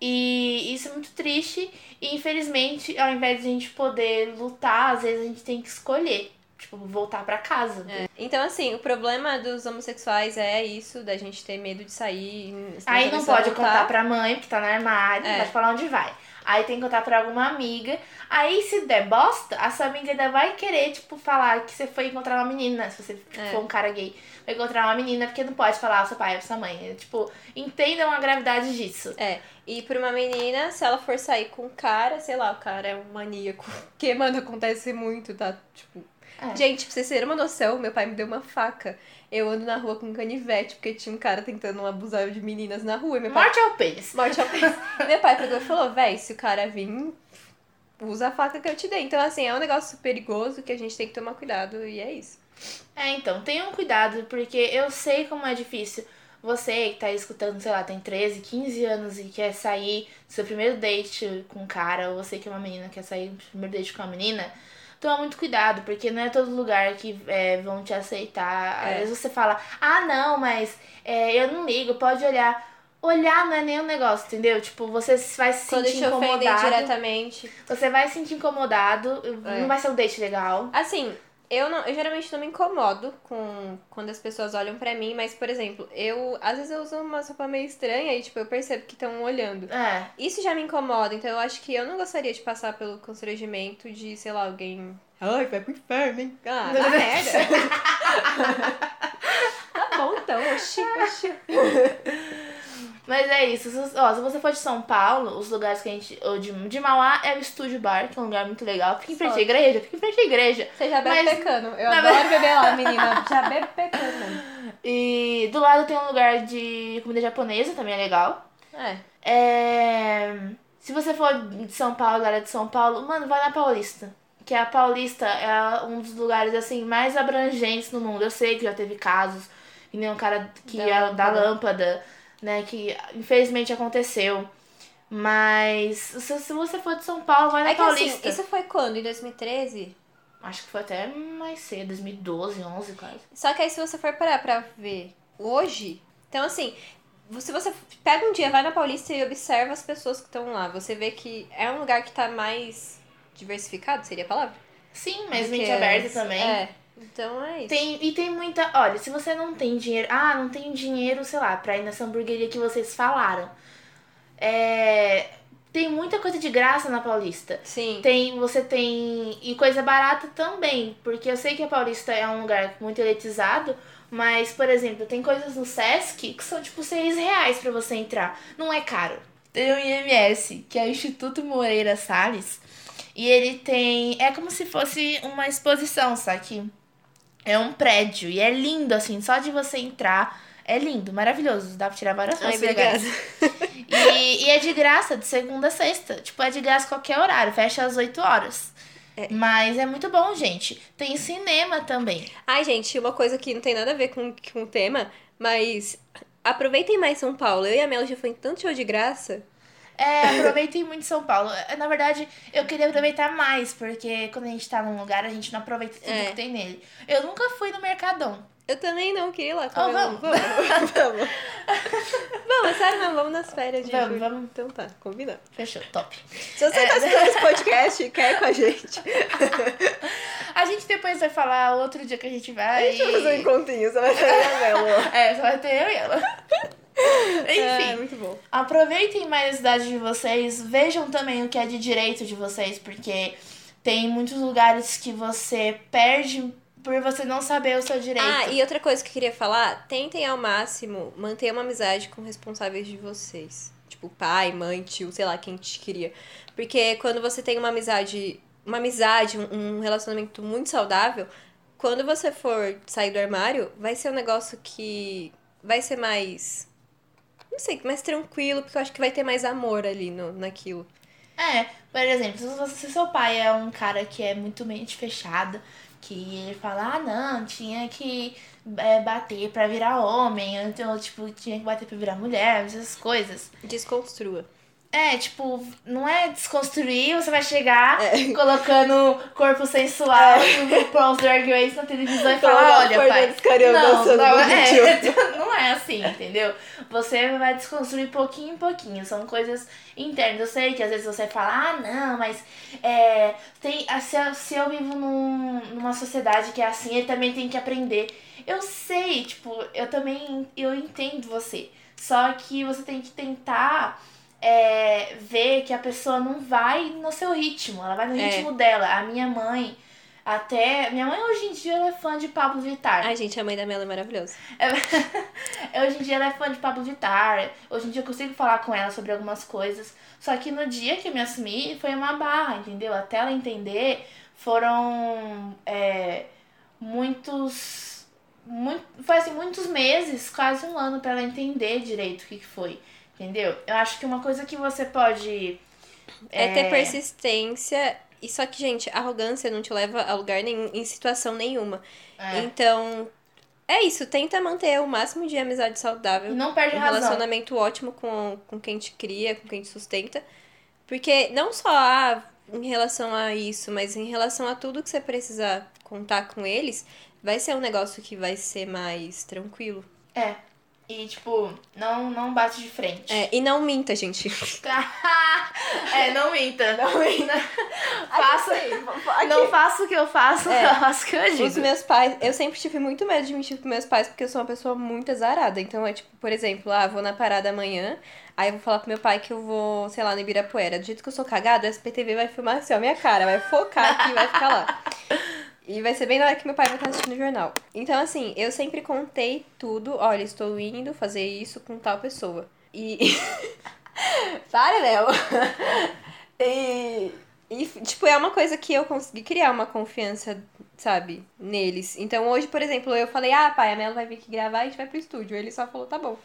E isso é muito triste. E infelizmente, ao invés de a gente poder lutar, às vezes a gente tem que escolher. Tipo, voltar pra casa. Então, assim, o problema dos homossexuais é isso, da gente ter medo de sair. Aí não pode contar pra mãe, porque tá no armário, não É. pode falar onde vai. Aí tem que contar pra alguma amiga. Aí se der bosta, a sua amiga ainda vai querer, tipo, falar que você foi encontrar uma menina, se você É. for um cara gay. Vai encontrar uma menina, porque não pode falar ao seu pai ou sua mãe. Tipo, entendam a gravidade disso. É, e pra uma menina, se ela for sair com um cara, sei lá, o cara é um maníaco. Que, mano, acontece muito, tá? Tipo. É. Gente, pra vocês terem uma noção, meu pai me deu uma faca. Eu ando na rua com um canivete, porque tinha um cara tentando abusar de meninas na rua. E meu pai. Morte ao pênis. Morte ao pênis. Meu pai pegou e falou: véi, se o cara vir, usa a faca que eu te dei. Então, assim, é um negócio perigoso que a gente tem que tomar cuidado e é isso. É, então, tenham cuidado, porque eu sei como é difícil você que tá escutando, sei lá, tem 13, 15 anos e quer sair do seu primeiro date com um cara, ou você que é uma menina quer sair do primeiro date com uma menina, toma muito cuidado, porque não é todo lugar que é, vão te aceitar. Às É. vezes você fala, ah, não, mas é, eu não ligo, pode olhar. Olhar não é nenhum negócio, entendeu? Tipo, você vai se Quando sentir incomodado. diretamente. Você vai se sentir incomodado, É. não vai ser um date legal. Assim, eu, não, eu geralmente não me incomodo com quando as pessoas olham pra mim, mas, por exemplo, eu às vezes eu uso uma roupa meio estranha e, tipo, eu percebo que estão olhando. É. Isso já me incomoda, então eu acho que eu não gostaria de passar pelo constrangimento de, sei lá, alguém. Ai, vai pro inferno, hein? Ah, dá merda. tá bom então, oxi, oxi. Mas é isso. Se, ó, se você for de São Paulo, os lugares que a gente. Ou de, de Mauá é o Estúdio Bar, que é um lugar muito legal. Fica em frente à Foda. igreja, fica em frente à igreja. Você já bebe Mas- pecando. Eu adoro beber lá, menina. Já bebe pecando. E do lado tem um lugar de comida japonesa, também é legal. É. É... Se você for de São Paulo, galera de São Paulo, mano, vai na Paulista. Que a Paulista é um dos lugares, assim, mais abrangentes no mundo. Eu sei que já teve casos, que nem um cara que Da é da lâmpada. Né? Que infelizmente aconteceu. Mas se, se você for de São Paulo, vai na É que assim, Paulista. isso foi quando? Em 2013? Acho que foi até mais cedo, 2012, 11 quase. Só que aí se você for parar pra ver hoje, então assim, se você pega um dia, vai na Paulista e observa as pessoas que estão lá, você vê que é um lugar que tá mais diversificado, seria a palavra? Sim, que mente aberta também. É. Então é isso. Tem, e tem muita. Olha, se você não tem dinheiro. Ah, não tem dinheiro, sei lá, pra ir nessa hamburgueria que vocês falaram. É. Tem muita coisa de graça na Paulista. Sim. Tem, você tem. E coisa barata também. Porque eu sei que a Paulista é um lugar muito elitizado. Mas, por exemplo, tem coisas no Sesc que são tipo 6 reais pra você entrar. Não é caro. Tem o IMS, que é o Instituto Moreira Salles. E ele tem. É como se fosse uma exposição, sabe? É um prédio. E é lindo, assim, só de você entrar. É lindo, maravilhoso. Dá pra tirar várias fotos legais. E, e é de graça, de segunda a sexta. Tipo, é de graça qualquer horário, fecha às 8 horas. Mas é muito bom, gente. Tem cinema também. Ai, gente, uma coisa que não tem nada a ver com, com o tema, mas aproveitem mais São Paulo. Eu e a Mel já foi em tanto show de graça. É, aproveitem muito São Paulo. É, Na verdade, eu queria aproveitar mais, porque quando a gente tá num lugar, a gente não aproveita tudo É. que tem nele. Eu nunca fui no Mercadão. Eu também não queria ir lá comer. Oh, vamos. Vamos, vamos. vamos, sério, mas vamos nas férias de Vamos, julho. vamos. Então tá, combinado. Fechou, top. Se você tá assistindo esse podcast e quer ir com a gente, A gente depois vai falar outro dia que a gente vai. a gente vai fazer um encontrinho, você vai fazer a Mel. É, só vai ter eu e ela. É, Enfim, muito bom. aproveitem mais a cidade de vocês. Vejam também o que é de direito de vocês, porque tem muitos lugares que você perde por você não saber o seu direito. Ah, e outra coisa que eu queria falar, tentem ao máximo manter uma amizade com responsáveis de vocês. Tipo, pai, mãe, tio, sei lá, quem te queria. Porque quando você tem uma amizade, uma amizade, um relacionamento muito saudável, quando você for sair do armário, vai ser um negócio que vai ser mais. Não sei, mais tranquilo, porque eu acho que vai ter mais amor ali no, naquilo. É, por exemplo, se, você, se seu pai é um cara que é muito mente fechada, que ele fala, ah, não, tinha que é, bater pra virar homem, então, tipo, tinha que bater pra virar mulher, essas coisas. Desconstrua. É, tipo, não é desconstruir, você vai chegar É. colocando corpo sensual no RuPaul's Drag Race na televisão e falar, olha, pai. Não, não é, não é assim, entendeu? Você vai desconstruir pouquinho em pouquinho, são coisas internas. Eu sei que às vezes você fala, ah, não, mas é, tem, se, eu, se eu vivo num, numa sociedade que é assim, ele também tem que aprender. Eu sei, tipo, eu também, eu entendo você. Só que você tem que tentar é, ver que a pessoa não vai no seu ritmo, ela vai no É. ritmo dela. A minha mãe, até. Minha mãe hoje em dia é fã de Pablo Vittar. Ai, gente, a mãe da Mela é maravilhosa. É, Hoje em dia ela é fã de Pablo Vittar. Hoje em dia eu consigo falar com ela sobre algumas coisas. Só que no dia que eu me assumi foi uma barra, entendeu? Até ela entender, foram é, muitos. Muito, foi assim, muitos meses, quase um ano, pra ela entender direito o que, que foi. Entendeu? Eu acho que uma coisa que você pode. É ter persistência. E só que, gente, arrogância não te leva a lugar nenhum, em situação nenhuma. É. Então, é isso, tenta manter o máximo de amizade saudável. E não perde um a razão. relacionamento ótimo com, com quem te cria, com quem te sustenta. Porque não só ah, em relação a isso, mas em relação a tudo que você precisar contar com eles, vai ser um negócio que vai ser mais tranquilo. É. E, tipo, não, não bate de frente. É, e não minta, gente. é, não minta. Não minta. faça, não faça o que eu faço, É. faça o que eu Os digo. meus pais, eu sempre tive muito medo de mentir pros meus pais porque eu sou uma pessoa muito azarada. Então é tipo, por exemplo, ah, vou na parada amanhã, aí eu vou falar pro meu pai que eu vou, sei lá, no Ibirapuera. Do jeito que eu sou cagada, o SPTV vai filmar assim, ó, minha cara, vai focar aqui e vai ficar lá. E vai ser bem na hora que meu pai vai estar assistindo o jornal. Então, assim, eu sempre contei tudo. Olha, estou indo fazer isso com tal pessoa. E. Para, Léo! E, e, tipo, é uma coisa que eu consegui criar uma confiança, sabe, neles. Então, hoje, por exemplo, eu falei, ah, pai, a Melo vai vir aqui gravar e a gente vai pro estúdio. Ele só falou, tá bom.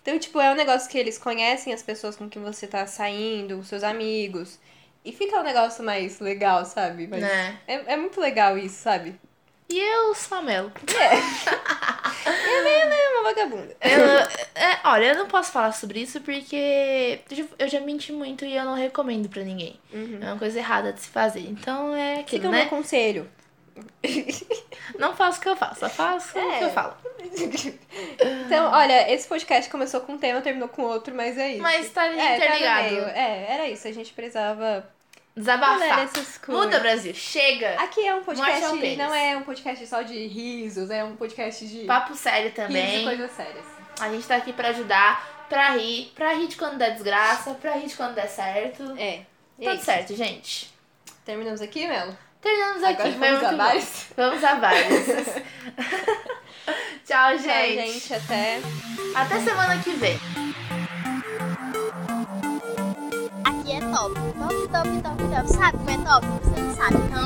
Então, tipo, é um negócio que eles conhecem as pessoas com quem você tá saindo, os seus amigos. E fica um negócio mais legal, sabe? Mas Né? é, é muito legal isso, sabe? E eu sou a Melo. É uma vagabunda. Eu, é, olha, eu não posso falar sobre isso porque eu já- eu menti muito e eu não recomendo pra ninguém. É uma coisa errada de se fazer. Então é aquilo, Fica o né? meu conselho. Não faço o que eu faço, só faço o É. que eu falo. Então, olha, esse podcast começou com um tema, terminou com outro, mas é isso. Mas tá é, tá interligado. É, era isso. A gente precisava Desabafar. falar essas coisas. Muda, Brasil. Chega. Aqui é um podcast, o não é um podcast só de risos, é um podcast de Papo sério risos e também. coisas sérias. A gente tá aqui pra ajudar, pra rir. Pra rir de quando der desgraça, pra rir de quando der certo. É. É Tudo isso. certo, gente. Terminamos aqui, Melo? Terminamos aqui. Agora vamos a vários. Vamos a vários. Tchau, gente. Tchau, gente. Até. Até semana que vem. Aqui é top. Top, top, top, top. Sabe como é top? Você não sabe. Então,